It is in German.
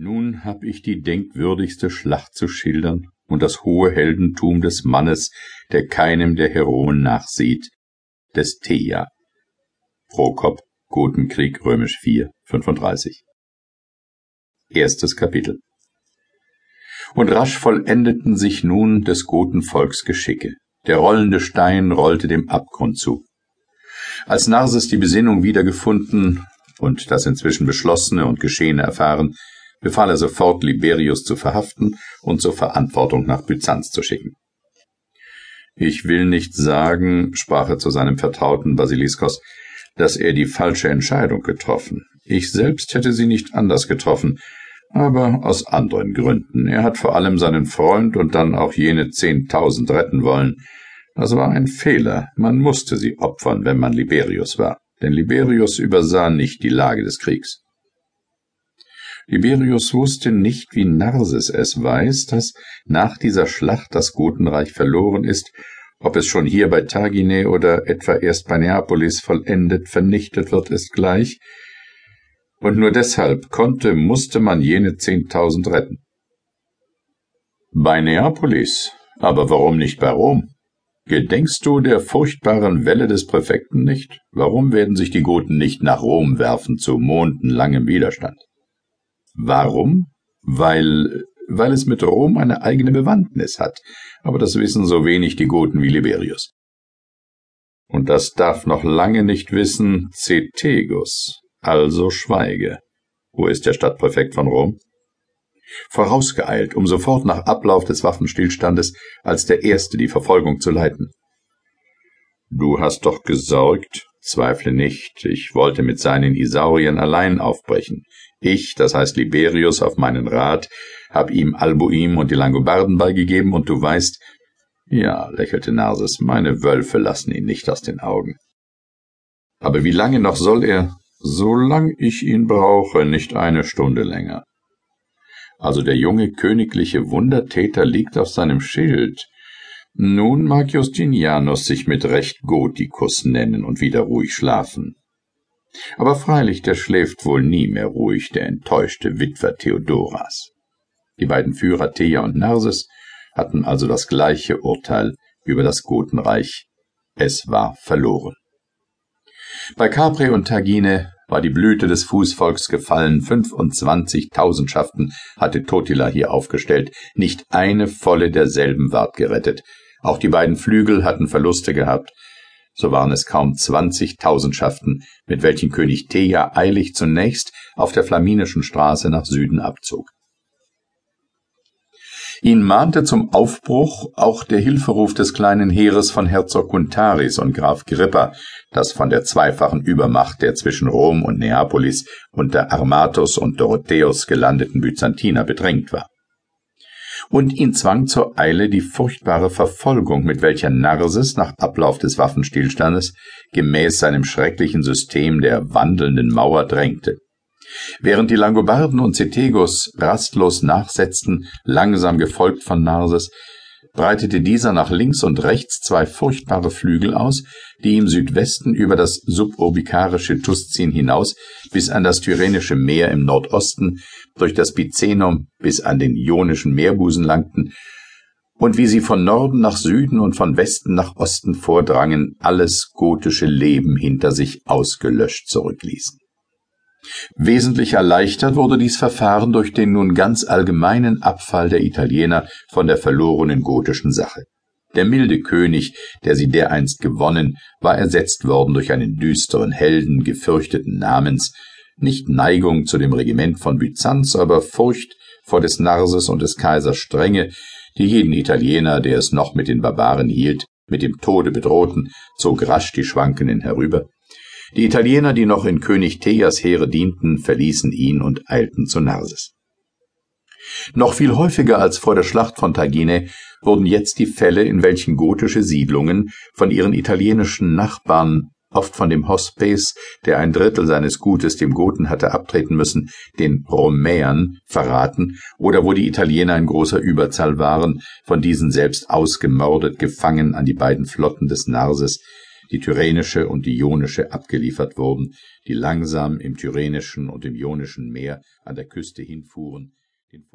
Nun hab ich die denkwürdigste Schlacht zu schildern und das hohe Heldentum des Mannes, der keinem der Heroen nachsieht, des Theia. Prokop, Gotenkrieg römisch 4, 35. Erstes Kapitel. Und rasch vollendeten sich nun des Gotenvolks Geschicke. Der rollende Stein rollte dem Abgrund zu. Als Narses die Besinnung wiedergefunden und das inzwischen Beschlossene und Geschehene erfahren, befahl er sofort, Liberius zu verhaften und zur Verantwortung nach Byzanz zu schicken. Ich will nicht sagen, sprach er zu seinem Vertrauten Basiliskos, dass er die falsche Entscheidung getroffen. Ich selbst hätte sie nicht anders getroffen, aber aus anderen Gründen. Er hat vor allem seinen Freund und dann auch jene zehntausend retten wollen. Das war ein Fehler. Man musste sie opfern, wenn man Liberius war. Denn Liberius übersah nicht die Lage des Kriegs. Liberius wusste nicht, wie Narses es weiß, dass nach dieser Schlacht das Gotenreich verloren ist, ob es schon hier bei Tagine oder etwa erst bei Neapolis vollendet vernichtet wird, ist gleich, und nur deshalb konnte, musste man jene zehntausend retten. Bei Neapolis, aber warum nicht bei Rom? Gedenkst du der furchtbaren Welle des Präfekten nicht? Warum werden sich die Goten nicht nach Rom werfen zu mondenlangem Widerstand? Warum? Weil, weil es mit Rom eine eigene Bewandtnis hat, aber das wissen so wenig die Goten wie Liberius. Und das darf noch lange nicht wissen Cethegus, also schweige. Wo ist der Stadtpräfekt von Rom? Vorausgeeilt, um sofort nach Ablauf des Waffenstillstandes als der Erste die Verfolgung zu leiten. Du hast doch gesorgt, zweifle nicht, ich wollte mit seinen Isaurien allein aufbrechen. Ich, das heißt Liberius, auf meinen Rat, hab ihm Albuim und die Langobarden beigegeben, und du weißt, ja, lächelte Narses, meine Wölfe lassen ihn nicht aus den Augen. Aber wie lange noch soll er? Solang ich ihn brauche, nicht eine Stunde länger. Also der junge königliche Wundertäter liegt auf seinem Schild. Nun mag Justinianus sich mit Recht Gotikus nennen und wieder ruhig schlafen. Aber freilich, der schläft wohl nie mehr ruhig, der enttäuschte Witwer Theodoras. Die beiden Führer Thea und Narses hatten also das gleiche Urteil über das Gotenreich. Es war verloren. Bei Capri und Tagine war die Blüte des Fußvolks gefallen, 25 Tausendschaften hatte Totila hier aufgestellt, nicht eine volle derselben ward gerettet. Auch die beiden Flügel hatten Verluste gehabt, so waren es kaum zwanzig Tausendschaften, mit welchen König Theja eilig zunächst auf der Flaminischen Straße nach Süden abzog. Ihn mahnte zum Aufbruch auch der Hilferuf des kleinen Heeres von Herzog Guntaris und Graf Grippa, das von der zweifachen Übermacht der zwischen Rom und Neapolis unter Armatus und Dorotheus gelandeten Byzantiner bedrängt war und ihn zwang zur Eile die furchtbare Verfolgung, mit welcher Narses nach Ablauf des Waffenstillstandes gemäß seinem schrecklichen System der wandelnden Mauer drängte. Während die Langobarden und Cetegos rastlos nachsetzten, langsam gefolgt von Narses, breitete dieser nach links und rechts zwei furchtbare Flügel aus, die im Südwesten über das suburbikarische Tuscin hinaus bis an das Tyrrhenische Meer im Nordosten, durch das Picenum bis an den Ionischen Meerbusen langten, und wie sie von Norden nach Süden und von Westen nach Osten vordrangen, alles gotische Leben hinter sich ausgelöscht zurückließen. Wesentlich erleichtert wurde dies Verfahren durch den nun ganz allgemeinen Abfall der Italiener von der verlorenen gotischen Sache. Der milde König, der sie dereinst gewonnen, war ersetzt worden durch einen düsteren Helden gefürchteten Namens, nicht Neigung zu dem Regiment von Byzanz, aber Furcht vor des Narses und des Kaisers Strenge, die jeden Italiener, der es noch mit den Barbaren hielt, mit dem Tode bedrohten, zog rasch die Schwankenden herüber. Die Italiener, die noch in König Theas Heere dienten, verließen ihn und eilten zu Narses. Noch viel häufiger als vor der Schlacht von Tagine wurden jetzt die Fälle, in welchen gotische Siedlungen von ihren italienischen Nachbarn, oft von dem Hospes, der ein Drittel seines Gutes dem Goten hatte abtreten müssen, den Romäern verraten, oder wo die Italiener in großer Überzahl waren, von diesen selbst ausgemordet gefangen an die beiden Flotten des Narses, die Tyrrhenische und die Ionische, abgeliefert wurden, die langsam im Tyrrhenischen und im Ionischen Meer an der Küste hinfuhren